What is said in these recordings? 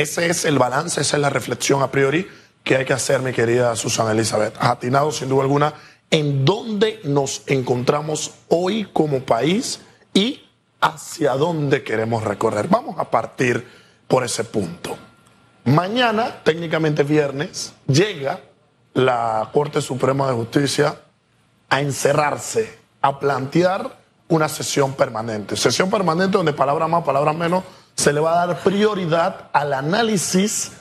Ese es el balance, esa es la reflexión a priori que hay que hacer, mi querida Susana Elizabeth. Atinado sin duda alguna en dónde nos encontramos hoy como país y hacia dónde queremos recorrer. Vamos a partir por ese punto. Mañana, técnicamente viernes, llega la Corte Suprema de Justicia a encerrarse, a plantear una sesión permanente. Sesión permanente donde palabra más, palabra menos, se le va a dar prioridad al análisis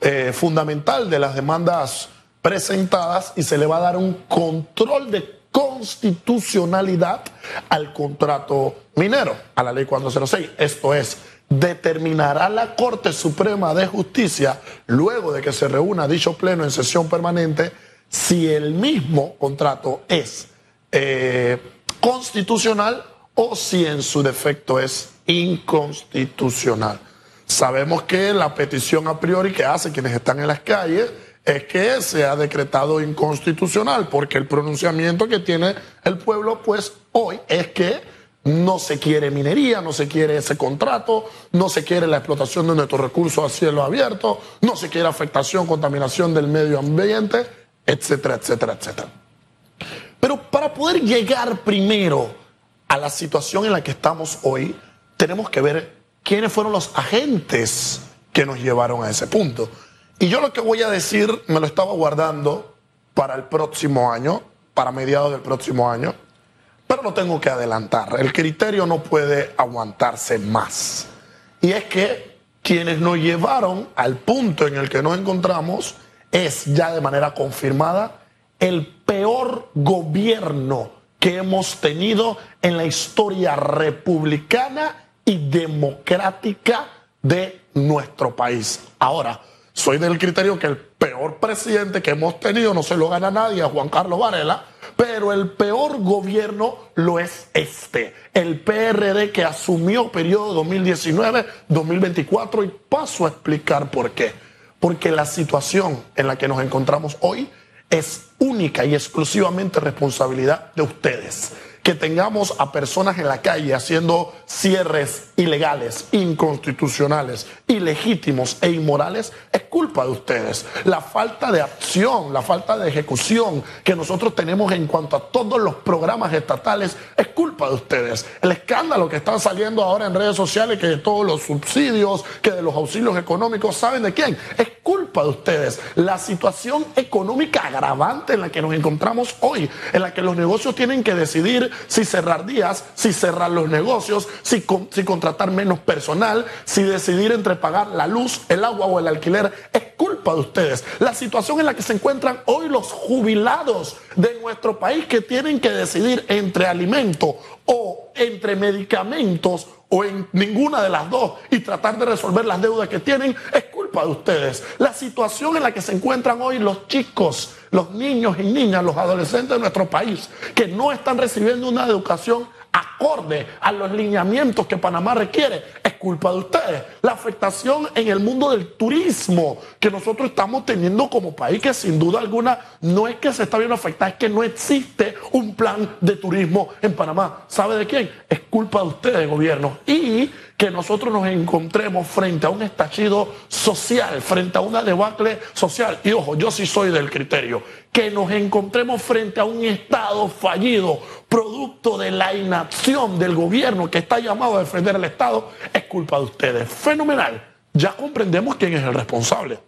eh, fundamental de las demandas presentadas y se le va a dar un control de constitucionalidad al contrato minero, a la ley 406. Esto es, determinará la Corte Suprema de Justicia, luego de que se reúna dicho pleno en sesión permanente, si el mismo contrato es eh, constitucional o si en su defecto es inconstitucional. Sabemos que la petición a priori que hacen quienes están en las calles es que se ha decretado inconstitucional, porque el pronunciamiento que tiene el pueblo, pues hoy es que no se quiere minería, no se quiere ese contrato, no se quiere la explotación de nuestros recursos a cielo abierto, no se quiere afectación, contaminación del medio ambiente, etcétera, etcétera, etcétera. Pero para poder llegar primero a la situación en la que estamos hoy, tenemos que ver quiénes fueron los agentes que nos llevaron a ese punto. Y yo lo que voy a decir me lo estaba guardando para el próximo año, para mediados del próximo año, pero lo tengo que adelantar. El criterio no puede aguantarse más. Y es que quienes nos llevaron al punto en el que nos encontramos es ya de manera confirmada el peor gobierno que hemos tenido en la historia republicana y democrática de nuestro país. Ahora, soy del criterio que el peor presidente que hemos tenido no se lo gana nadie a Juan Carlos Varela, pero el peor gobierno lo es este, el PRD que asumió periodo 2019-2024 y paso a explicar por qué. Porque la situación en la que nos encontramos hoy es única y exclusivamente responsabilidad de ustedes que tengamos a personas en la calle haciendo cierres ilegales, inconstitucionales, ilegítimos e inmorales, es culpa de ustedes. La falta de acción, la falta de ejecución que nosotros tenemos en cuanto a todos los programas estatales, es culpa de ustedes. El escándalo que están saliendo ahora en redes sociales, que de todos los subsidios, que de los auxilios económicos, ¿saben de quién? Es culpa de ustedes. La situación económica agravante en la que nos encontramos hoy, en la que los negocios tienen que decidir si cerrar días, si cerrar los negocios, si, si contratar menos personal, si decidir entre pagar la luz, el agua o el alquiler, es culpa de ustedes. La situación en la que se encuentran hoy los jubilados de nuestro país que tienen que decidir entre alimento o entre medicamentos o en ninguna de las dos y tratar de resolver las deudas que tienen, es culpa de ustedes. La situación en la que se encuentran hoy los chicos, los niños y niñas, los adolescentes de nuestro país, que no están recibiendo una educación acorde a los lineamientos que Panamá requiere, es culpa de ustedes. La afectación en el mundo del turismo que nosotros estamos teniendo como país, que sin duda alguna no es que se está viendo afectada, es que no existe un plan de turismo en Panamá. ¿Sabe de quién? Es culpa de ustedes, gobierno. Y que nosotros nos encontremos frente a un estallido social, frente a una debacle social. Y ojo, yo sí soy del criterio, que nos encontremos frente a un Estado fallido, producto de la inacción del gobierno que está llamado a defender el Estado, es culpa de ustedes. Fenomenal. Ya comprendemos quién es el responsable.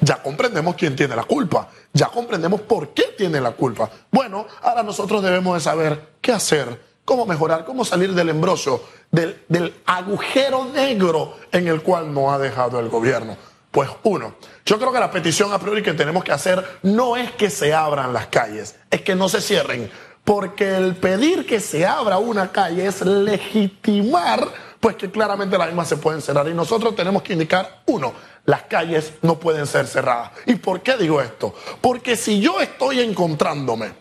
Ya comprendemos quién tiene la culpa. Ya comprendemos por qué tiene la culpa. Bueno, ahora nosotros debemos de saber qué hacer cómo mejorar, cómo salir del embrollo, del, agujero negro en el cual nos ha dejado el gobierno. Pues uno, yo creo que la petición a priori que tenemos que hacer no es que se abran las calles, es que no se cierren, porque el pedir que se abra una calle es legitimar, pues que claramente las mismas se pueden cerrar. Y nosotros tenemos que indicar, uno, las calles no pueden ser cerradas. ¿Y por qué digo esto? Porque si yo estoy encontrándome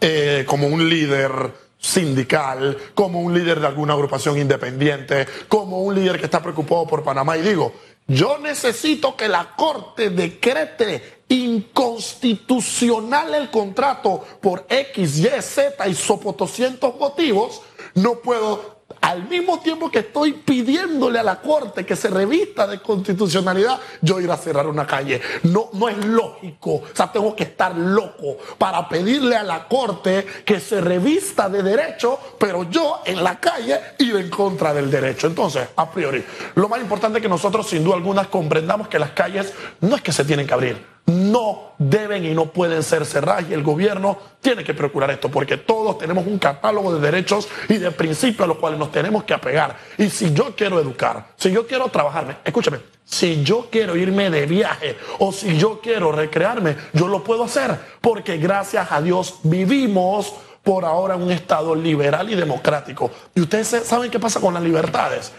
eh, como un líder sindical, como un líder de alguna agrupación independiente, como un líder que está preocupado por Panamá. Y digo, yo necesito que la Corte decrete inconstitucional el contrato por X, Y, Z y sopotoscientos motivos. No puedo al mismo tiempo que estoy pidiéndole a la Corte que se revista de constitucionalidad, yo ir a cerrar una calle. No, no es lógico. O sea, tengo que estar loco para pedirle a la Corte que se revista de derecho, pero yo en la calle ir en contra del derecho. Entonces, a priori, lo más importante que nosotros sin duda alguna comprendamos que las calles no es que se tienen que abrir no deben y no pueden ser cerradas y el gobierno tiene que procurar esto porque todos tenemos un catálogo de derechos y de principios a los cuales nos tenemos que apegar. Y si yo quiero educar, si yo quiero trabajarme, escúchame, si yo quiero irme de viaje o si yo quiero recrearme, yo lo puedo hacer porque gracias a Dios vivimos por ahora un Estado liberal y democrático. Y ustedes saben qué pasa con las libertades.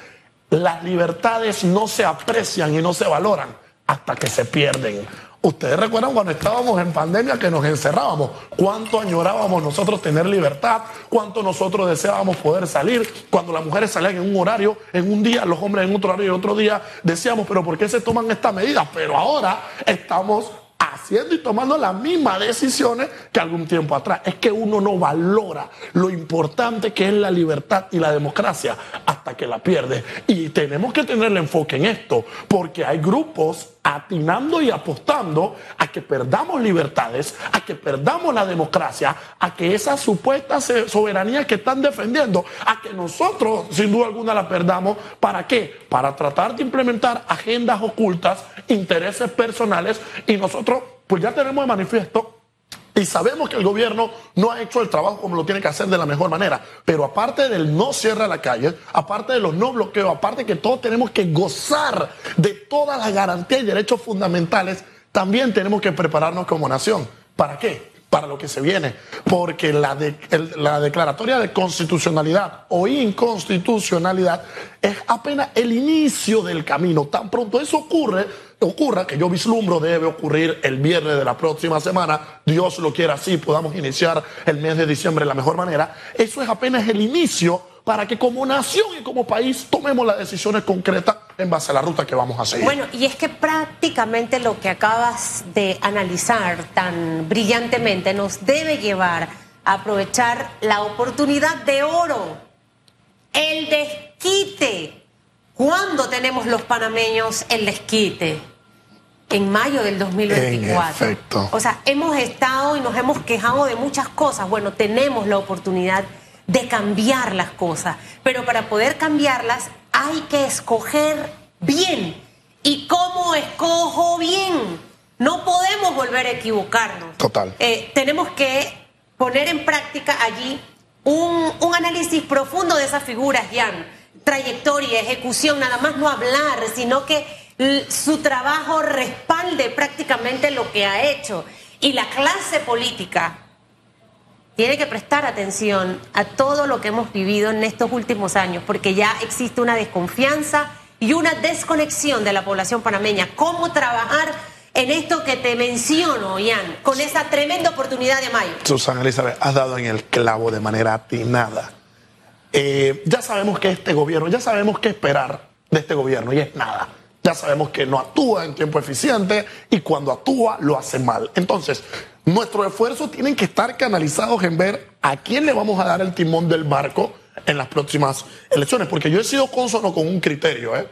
Las libertades no se aprecian y no se valoran hasta que se pierden. Ustedes recuerdan cuando estábamos en pandemia que nos encerrábamos, cuánto añorábamos nosotros tener libertad, cuánto nosotros deseábamos poder salir, cuando las mujeres salían en un horario, en un día, los hombres en otro horario y otro día, decíamos, pero ¿por qué se toman estas medidas? Pero ahora estamos haciendo y tomando las mismas decisiones que algún tiempo atrás. Es que uno no valora lo importante que es la libertad y la democracia hasta que la pierde. Y tenemos que tener el enfoque en esto, porque hay grupos atinando y apostando a que perdamos libertades, a que perdamos la democracia, a que esa supuesta soberanía que están defendiendo, a que nosotros sin duda alguna la perdamos. ¿Para qué? Para tratar de implementar agendas ocultas, intereses personales y nosotros pues ya tenemos de manifiesto y sabemos que el gobierno no ha hecho el trabajo como lo tiene que hacer de la mejor manera. Pero aparte del no cierre la calle, aparte de los no bloqueos, aparte que todos tenemos que gozar de todas las garantías y derechos fundamentales, también tenemos que prepararnos como nación. ¿Para qué? Para lo que se viene. Porque la, la declaratoria de constitucionalidad o inconstitucionalidad es apenas el inicio del camino. Tan pronto eso ocurre, ocurra, que yo vislumbro debe ocurrir el viernes de la próxima semana, Dios lo quiera así, podamos iniciar el mes de diciembre de la mejor manera, eso es apenas el inicio para que como nación y como país tomemos las decisiones concretas en base a la ruta que vamos a seguir. Bueno, y es que prácticamente lo que acabas de analizar tan brillantemente nos debe llevar a aprovechar la oportunidad de oro, el desquite. ¿Cuándo tenemos los panameños el desquite? en mayo del 2024. O sea, hemos estado y nos hemos quejado de muchas cosas. Bueno, tenemos la oportunidad de cambiar las cosas, pero para poder cambiarlas hay que escoger bien. ¿Y cómo escojo bien? No podemos volver a equivocarnos. Total. Eh, tenemos que poner en práctica allí un, un análisis profundo de esas figuras, Jan. Trayectoria, ejecución, nada más no hablar, sino que su trabajo respalde prácticamente lo que ha hecho. Y la clase política tiene que prestar atención a todo lo que hemos vivido en estos últimos años, porque ya existe una desconfianza y una desconexión de la población panameña. ¿Cómo trabajar en esto que te menciono, Ian, con esa tremenda oportunidad de mayo? Susana Elizabeth, has dado en el clavo de manera atinada. Eh, ya sabemos que este gobierno, ya sabemos qué esperar de este gobierno y es nada. Ya sabemos que no actúa en tiempo eficiente y cuando actúa lo hace mal. Entonces, nuestros esfuerzos tienen que estar canalizados en ver a quién le vamos a dar el timón del barco en las próximas elecciones, porque yo he sido consono con un criterio. ¿eh?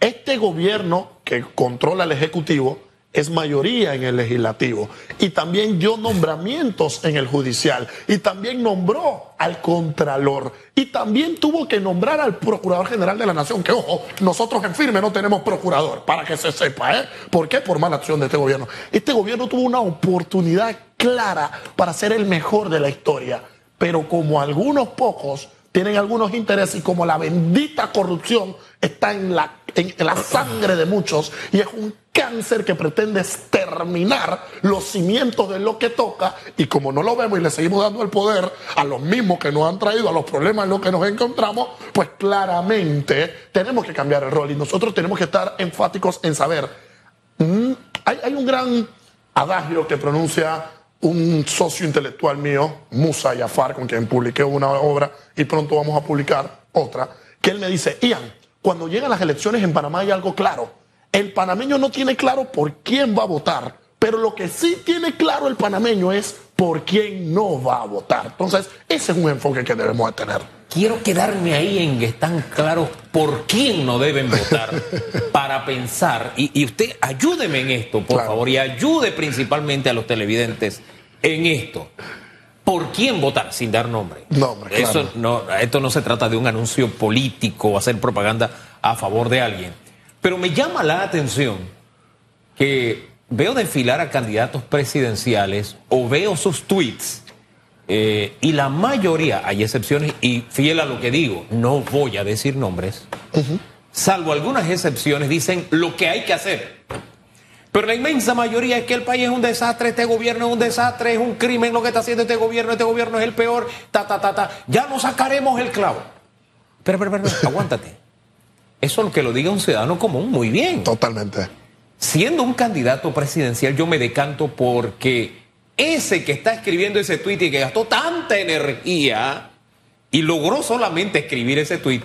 Este gobierno que controla el Ejecutivo es mayoría en el legislativo y también dio nombramientos en el judicial y también nombró al contralor y también tuvo que nombrar al procurador general de la nación, que ojo, nosotros en firme no tenemos procurador, para que se sepa, ¿eh? ¿Por qué? Por mala acción de este gobierno. Este gobierno tuvo una oportunidad clara para ser el mejor de la historia, pero como algunos pocos tienen algunos intereses y como la bendita corrupción está en la, en la sangre de muchos y es un cáncer que pretende exterminar los cimientos de lo que toca y como no lo vemos y le seguimos dando el poder a los mismos que nos han traído a los problemas en los que nos encontramos, pues claramente tenemos que cambiar el rol y nosotros tenemos que estar enfáticos en saber. Mm, hay, hay un gran adagio que pronuncia un socio intelectual mío, Musa Yafar, con quien publiqué una obra y pronto vamos a publicar otra, que él me dice, Ian, cuando llegan las elecciones en Panamá hay algo claro el panameño no tiene claro por quién va a votar, pero lo que sí tiene claro el panameño es por quién no va a votar. Entonces, ese es un enfoque que debemos de tener. Quiero quedarme ahí en que están claros por quién no deben votar para pensar, y, usted ayúdeme en esto, por favor, y ayude principalmente a los televidentes en esto. ¿Por quién votar? Sin dar nombre. Nombre, Eso no, esto no se trata de un anuncio político o hacer propaganda a favor de alguien. Pero me llama la atención que veo desfilar a candidatos presidenciales o veo sus tweets eh, y la mayoría, hay excepciones y fiel a lo que digo, no voy a decir nombres, salvo algunas excepciones, dicen lo que hay que hacer. Pero la inmensa mayoría es que el país es un desastre, este gobierno es un desastre, es un crimen lo que está haciendo este gobierno, este gobierno es el peor, ta, ta, ta, ta. Ya no sacaremos el clavo. Pero, pero, pero, aguántate. Eso es lo que lo diga un ciudadano común, muy bien. Totalmente. Siendo un candidato presidencial, yo me decanto porque ese que está escribiendo ese tuit y que gastó tanta energía y logró solamente escribir ese tuit,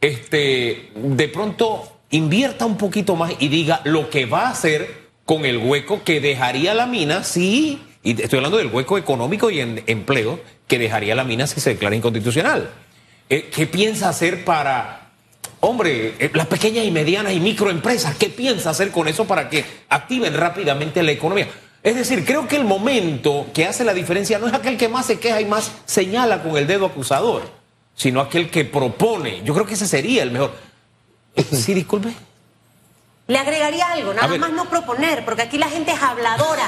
este, de pronto invierta un poquito más y diga lo que va a hacer con el hueco que dejaría la mina si, y estoy hablando del hueco económico y en empleo, que dejaría la mina si se declara inconstitucional. Eh, ¿Qué piensa hacer para, hombre, eh, las pequeñas y medianas y microempresas, qué piensa hacer con eso para que activen rápidamente la economía? Es decir, creo que el momento que hace la diferencia no es aquel que más se queja y más señala con el dedo acusador, sino aquel que propone. Yo creo que ese sería el mejor. Sí, disculpe. Le agregaría algo, nada más no proponer, porque aquí la gente es habladora,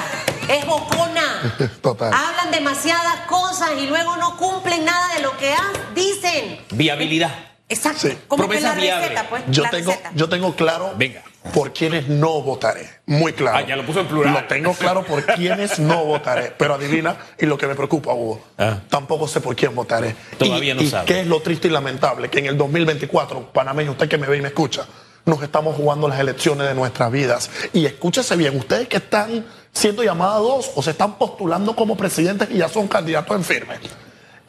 es bocona. Total. Hablan demasiadas cosas y luego no cumplen nada de lo que dicen. Viabilidad. Exacto. Como que la receta, pues. Yo tengo, yo tengo claro Venga. Por quienes no votaré. Muy claro. Ah, ya lo puso en plural. Lo tengo claro por quienes no votaré. Pero adivina, y lo que me preocupa, Hugo, ah. tampoco sé por quién votaré. Todavía no y sabe. qué es lo triste y lamentable, que en el 2024, panameño, usted que me ve y me escucha, nos estamos jugando las elecciones de nuestras vidas. Y escúchese bien, ustedes que están siendo llamados o se están postulando como presidentes y ya son candidatos en firme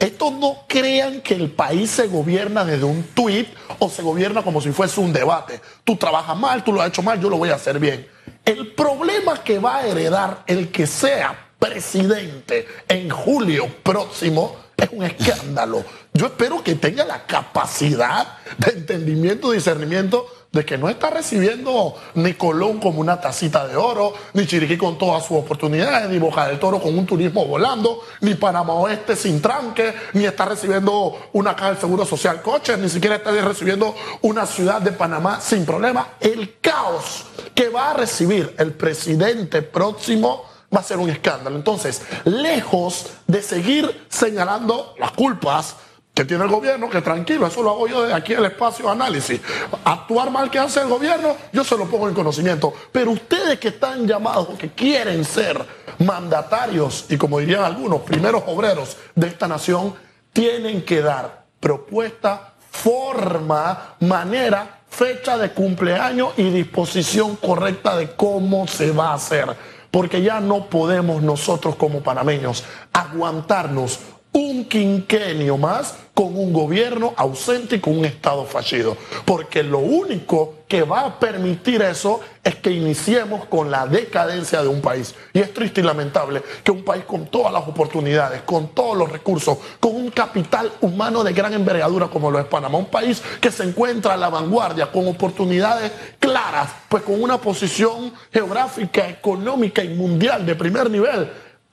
estos no crean que el país se gobierna desde un tuit o se gobierna como si fuese un debate. Tú trabajas mal, tú lo has hecho mal, yo lo voy a hacer bien. El problema que va a heredar el que sea presidente en julio próximo es un escándalo. Yo espero que tenga la capacidad de entendimiento, discernimiento de que no está recibiendo ni Colón como una tacita de oro, ni Chiriquí con todas sus oportunidades, ni Boca del Toro con un turismo volando, ni Panamá Oeste sin tranque, ni está recibiendo una caja del Seguro Social Coches, ni siquiera está recibiendo una ciudad de Panamá sin problema. El caos que va a recibir el presidente próximo va a ser un escándalo. Entonces, lejos de seguir señalando las culpas, que tiene el gobierno, que tranquilo, eso lo hago yo desde aquí el espacio de análisis. Actuar mal que hace el gobierno, yo se lo pongo en conocimiento. Pero ustedes que están llamados, que quieren ser mandatarios y como dirían algunos, primeros obreros de esta nación, tienen que dar propuesta, forma, manera, fecha de cumpleaños y disposición correcta de cómo se va a hacer. Porque ya no podemos nosotros como panameños aguantarnos un quinquenio más con un gobierno ausente y con un Estado fallido. Porque lo único que va a permitir eso es que iniciemos con la decadencia de un país. Y es triste y lamentable que un país con todas las oportunidades, con todos los recursos, con un capital humano de gran envergadura como lo es Panamá, un país que se encuentra a la vanguardia, con oportunidades claras, pues con una posición geográfica, económica y mundial de primer nivel,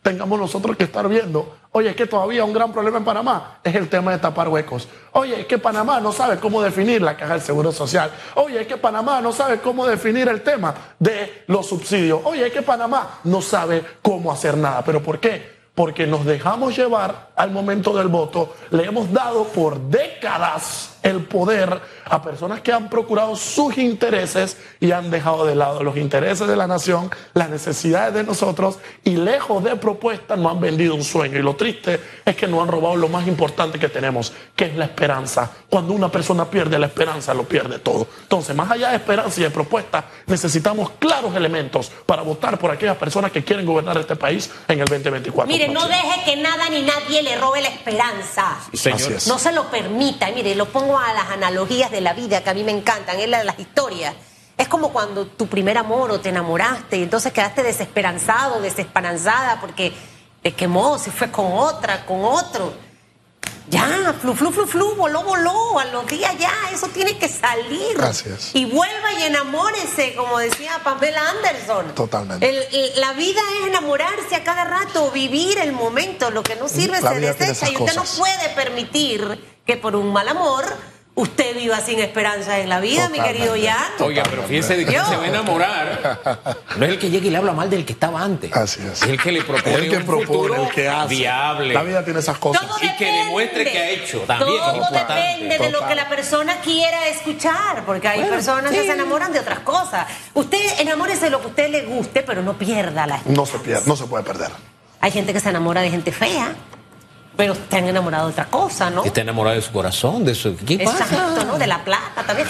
tengamos nosotros que estar viendo Oye, es que todavía un gran problema en Panamá es el tema de tapar huecos. Oye, es que Panamá no sabe cómo definir la caja del Seguro Social. Oye, es que Panamá no sabe cómo definir el tema de los subsidios. Oye, es que Panamá no sabe cómo hacer nada. ¿Pero por qué? Porque nos dejamos llevar al momento del voto, le hemos dado por décadas el poder a personas que han procurado sus intereses y han dejado de lado los intereses de la nación, las necesidades de nosotros y lejos de propuestas nos han vendido un sueño. Y lo triste es que nos han robado lo más importante que tenemos, que es la esperanza. Cuando una persona pierde la esperanza, lo pierde todo. Entonces, más allá de esperanza y de propuestas, necesitamos claros elementos para votar por aquellas personas que quieren gobernar este país en el 2024. Mire, no deje que nada ni nadie le robe la esperanza. No se lo permita. Mire, lo pongo a las analogías de la vida que a mí me encantan, es la de las historias. Es como cuando tu primer amor o te enamoraste y entonces quedaste desesperanzado, desesperanzada porque te quemó, se fue con otra, con otro. Ya, flu, flu, flu, flu, voló, voló, a los días ya, eso tiene que salir. Gracias. Y vuelva y enamórese, como decía Pamela Anderson. Totalmente. El- el- la vida es enamorarse a cada rato, vivir el momento, lo que no sirve La se desecha y usted cosas. no puede permitir que por un mal amor usted viva sin esperanza en la vida, mi querido Jan. Oiga, pero fíjese de quién se va a enamorar. No es el que llega y le habla mal del que estaba antes. Así es. el que le propone el que un propone, futuro el que hace. viable. La vida tiene esas cosas. Todo Y que demuestre que ha hecho también, que es Todo importante. depende de lo que la persona quiera escuchar, porque hay Bueno, personas que se enamoran de otras cosas. Usted enamórese de lo que a usted le guste, pero no pierda la No se pierde, no se puede perder. Hay gente que se enamora de gente fea, pero están enamorados de otra cosa, ¿no? Está enamorado de su corazón, de su. ¿Qué pasa? Exacto, ¿no? De la plata también.